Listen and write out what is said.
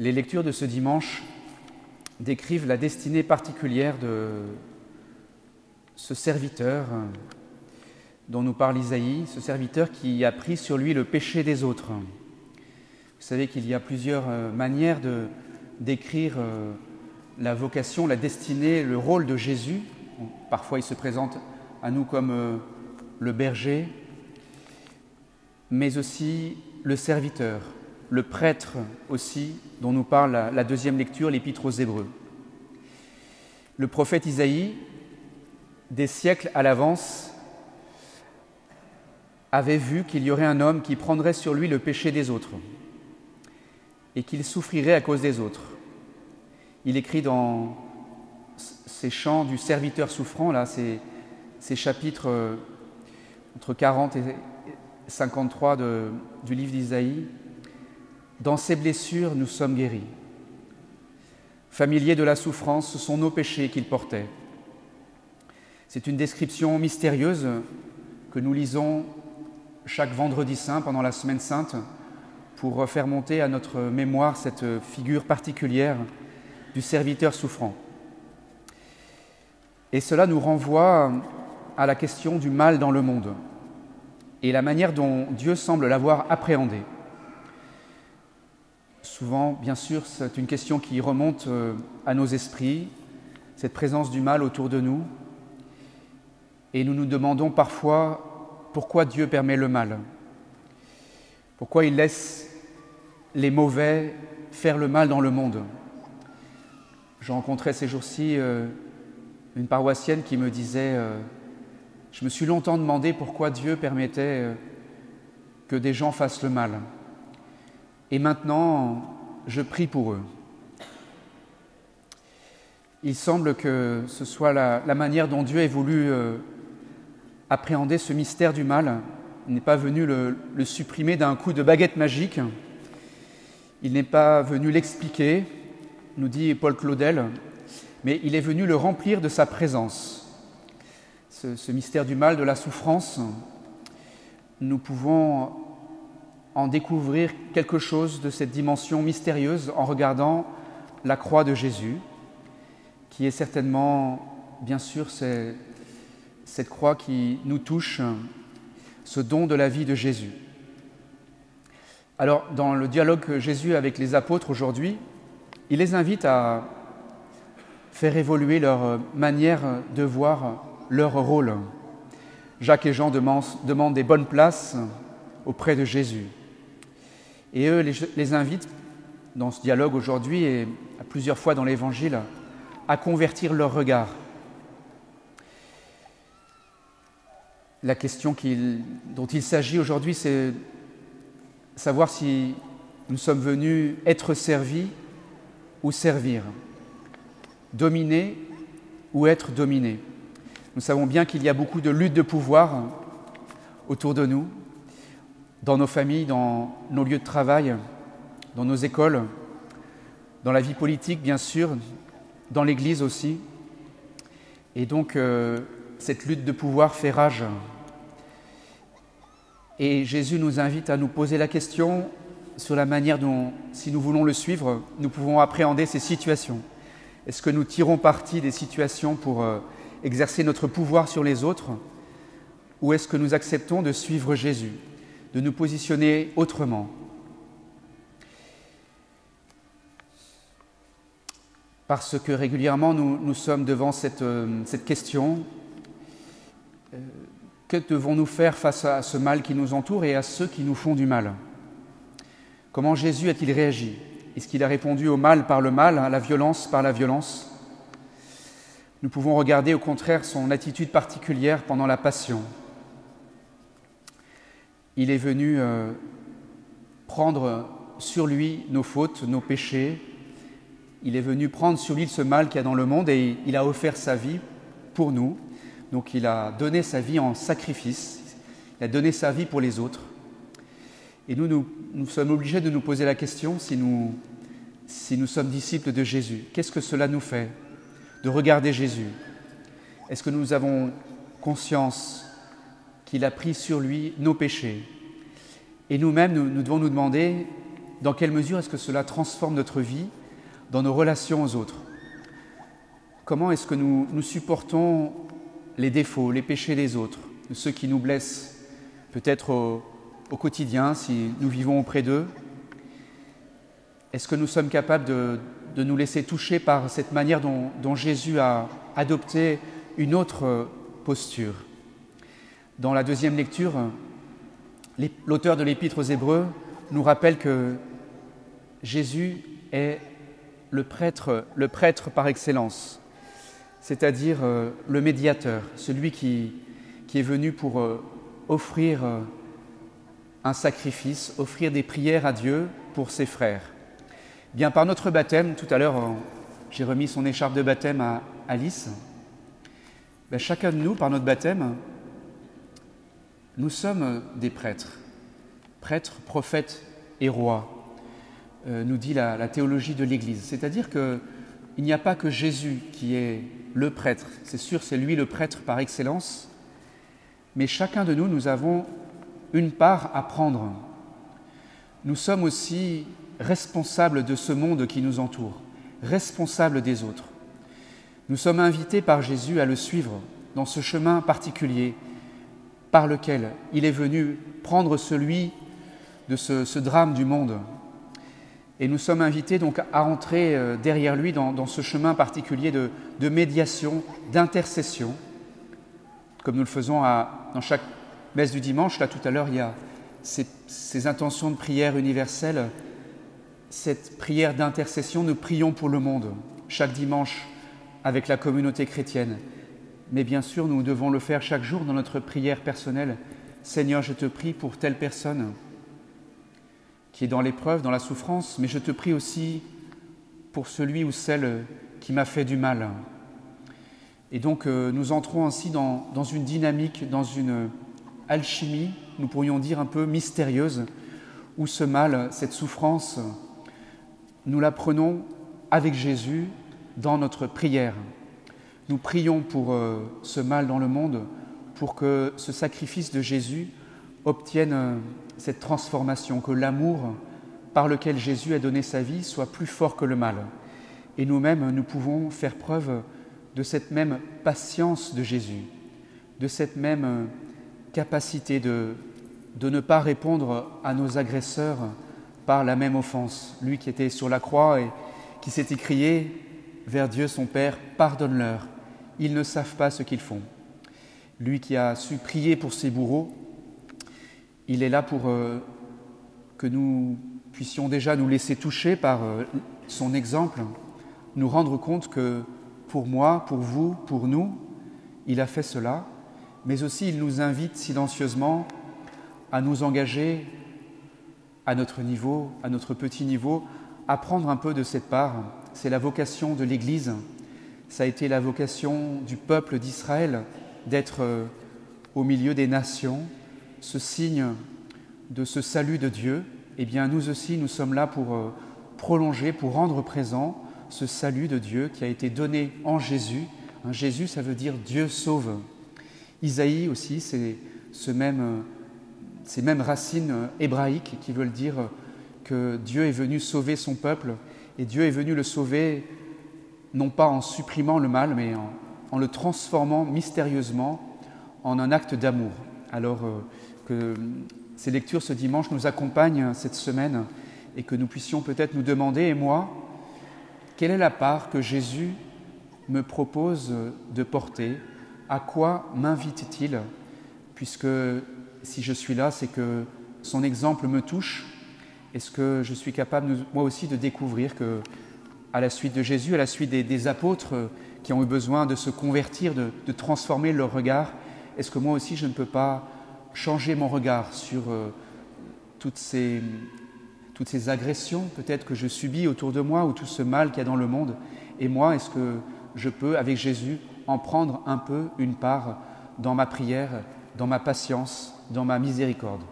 Les lectures de ce dimanche décrivent la destinée particulière de ce serviteur dont nous parle Isaïe, ce serviteur qui a pris sur lui le péché des autres. Vous savez qu'il y a plusieurs euh, manières de décrire euh, la vocation, la destinée, le rôle de Jésus. Parfois il se présente à nous comme euh, le berger, mais aussi le serviteur, le prêtre aussi, dont nous parle la deuxième lecture, l'Épître aux Hébreux. Le prophète Isaïe, des siècles à l'avance, avait vu qu'il y aurait un homme qui prendrait sur lui le péché des autres et qu'il souffrirait à cause des autres. Il écrit dans ces chants du serviteur souffrant, là, ces, chapitres euh, entre 40 et 53 de, du livre d'Isaïe, Dans ces blessures, nous sommes guéris. Familier de la souffrance, ce sont nos péchés qu'il portait. C'est une description mystérieuse que nous lisons chaque vendredi saint pendant la semaine sainte pour faire monter à notre mémoire cette figure particulière du serviteur souffrant. Et cela nous renvoie à la question du mal dans le monde et la manière dont Dieu semble l'avoir appréhendé. Souvent, bien sûr, c'est une question qui remonte euh, à nos esprits, cette présence du mal autour de nous, et nous nous demandons parfois pourquoi Dieu permet le mal, pourquoi il laisse les mauvais faire le mal dans le monde? J'ai rencontré ces jours-ci euh, une paroissienne qui me disait euh, Je me suis longtemps demandé pourquoi Dieu permettait que des gens fassent le mal. Et maintenant, je prie pour eux. Il semble que ce soit la, manière dont Dieu ait voulu euh, appréhender ce mystère du mal. Il n'est pas venu le, le supprimer d'un coup de baguette magique. Il n'est pas venu l'expliquer, nous dit Paul Claudel, mais il est venu le remplir de sa présence. Ce, mystère du mal, de la souffrance, nous pouvons en découvrir quelque chose de cette dimension mystérieuse en regardant la croix de Jésus, qui est certainement, bien sûr, cette croix qui nous touche, ce don de la vie de Jésus. Alors, dans le dialogue que Jésus avec les apôtres aujourd'hui, il les invite à faire évoluer leur manière de voir leur rôle. Jacques et Jean demandent des bonnes places auprès de Jésus. Et eux les, invitent, dans ce dialogue aujourd'hui et à plusieurs fois dans l'Évangile, à convertir leur regard. La question dont il s'agit aujourd'hui, c'est savoir si nous sommes venus être servis ou servir dominer ou être dominé. Nous savons bien qu'il y a beaucoup de luttes de pouvoir autour de nous, dans nos familles, dans nos lieux de travail, dans nos écoles, dans la vie politique bien sûr, dans l'Église aussi. Et donc euh, cette lutte de pouvoir fait rage. Et Jésus nous invite à nous poser la question sur la manière dont, si nous voulons le suivre, nous pouvons appréhender ces situations. Est-ce que nous tirons parti des situations pour euh, exercer notre pouvoir sur les autres Ou est-ce que nous acceptons de suivre Jésus, de nous positionner autrement Parce que régulièrement nous, sommes devant cette, euh, question. Euh, que devons-nous faire face à ce mal qui nous entoure et à ceux qui nous font du mal? Comment Jésus a-t-il réagi? Est-ce qu'il a répondu au mal par le mal, à la violence par la violence? Nous pouvons regarder au contraire son attitude particulière pendant la passion. Il est venu euh, prendre sur lui nos fautes, nos péchés. Il est venu prendre sur lui ce mal qu'il y a dans le monde et il a offert sa vie pour nous. Donc il a donné sa vie en sacrifice. Il a donné sa vie pour les autres. Et nous, nous, sommes obligés de nous poser la question si nous, si nous sommes disciples de Jésus. Qu'est-ce que cela nous fait de regarder Jésus? Est-ce que nous avons conscience qu'il a pris sur lui nos péchés. Et nous-mêmes, nous, devons nous demander, dans quelle mesure est-ce que cela transforme notre vie dans nos relations aux autres? Comment est-ce que nous, nous supportons les défauts, les péchés des autres, ceux qui nous blessent, peut-être au, quotidien si nous vivons auprès d'eux? Est-ce que nous sommes capables de, de, nous laisser toucher par cette manière dont Jésus a adopté une autre posture? Dans la deuxième lecture, l'auteur de l'Épître aux Hébreux nous rappelle que Jésus est le prêtre, par excellence, c'est-à-dire euh, le médiateur, celui qui, qui est venu pour euh, offrir euh, un sacrifice, offrir des prières à Dieu pour ses frères. Bien par notre baptême, tout à l'heure j'ai remis son écharpe de baptême à Alice, ben, chacun de nous, par notre baptême, nous sommes des prêtres, prêtres, prophètes et rois, euh, nous dit la, la théologie de l'Église. C'est-à-dire qu'il n'y a pas que Jésus qui est le prêtre, c'est sûr, c'est lui le prêtre par excellence, mais chacun de nous, nous avons une part à prendre. Nous sommes aussi responsables de ce monde qui nous entoure, responsables des autres. Nous sommes invités par Jésus à le suivre dans ce chemin particulier par lequel il est venu prendre celui de ce, drame du monde. Et nous sommes invités donc à entrer euh, derrière lui dans, ce chemin particulier de, de médiation, d'intercession, comme nous le faisons à, dans chaque messe du dimanche. Là, tout à l'heure, il y a ces, ces, intentions de prière universelle, cette prière d'intercession. Nous prions pour le monde chaque dimanche avec la communauté chrétienne. Mais bien sûr, nous devons le faire chaque jour dans notre prière personnelle. Seigneur, je te prie pour telle personne qui est dans l'épreuve, dans la souffrance, mais je te prie aussi pour celui ou celle qui m'a fait du mal. Et donc euh, nous entrons ainsi dans, dans, une dynamique, dans une alchimie, nous pourrions dire un peu mystérieuse, où ce mal, cette souffrance, nous la prenons avec Jésus dans notre prière. Nous prions pour euh, ce mal dans le monde, pour que ce sacrifice de Jésus obtienne euh, cette transformation, que l'amour par lequel Jésus a donné sa vie soit plus fort que le mal. Et nous-mêmes, nous pouvons faire preuve de cette même patience de Jésus, de cette même euh, capacité de, de ne pas répondre à nos agresseurs par la même offense. Lui qui était sur la croix et qui s'est écrié vers Dieu son Père, pardonne-leur, ils ne savent pas ce qu'ils font. Lui qui a su prier pour ses bourreaux, il est là pour euh, que nous puissions déjà nous laisser toucher par euh, son exemple, nous rendre compte que pour moi, pour vous, pour nous, il a fait cela, mais aussi il nous invite silencieusement à nous engager à notre niveau, à notre petit niveau, à prendre un peu de cette part. C'est la vocation de l'Église ça a été la vocation du peuple d'Israël d'être euh, au milieu des nations, ce signe de ce salut de Dieu. Eh bien, nous aussi, nous sommes là pour euh, prolonger, pour rendre présent ce salut de Dieu qui a été donné en Jésus. Jésus, ça veut dire Dieu sauve. Isaïe aussi, c'est ce même, euh, ces mêmes racines hébraïques qui veulent dire que Dieu est venu sauver son peuple et Dieu est venu le sauver non pas en supprimant le mal, mais en, le transformant mystérieusement en un acte d'amour. Alors euh, que ces lectures ce dimanche nous accompagnent cette semaine et que nous puissions peut-être nous demander, et moi, quelle est la part que Jésus me propose de porter? À quoi m'invite-t-il? Puisque si je suis là, c'est que son exemple me touche. Est-ce que je suis capable, moi aussi, de découvrir que à la suite de Jésus, à la suite des, apôtres euh, qui ont eu besoin de se convertir, de, de transformer leur regard, est-ce que moi aussi je ne peux pas changer mon regard sur euh, toutes, ces, toutes ces agressions peut-être que je subis autour de moi ou tout ce mal qu'il y a dans le monde? Et moi, est-ce que je peux, avec Jésus, en prendre un peu une part dans ma prière, dans ma patience, dans ma miséricorde?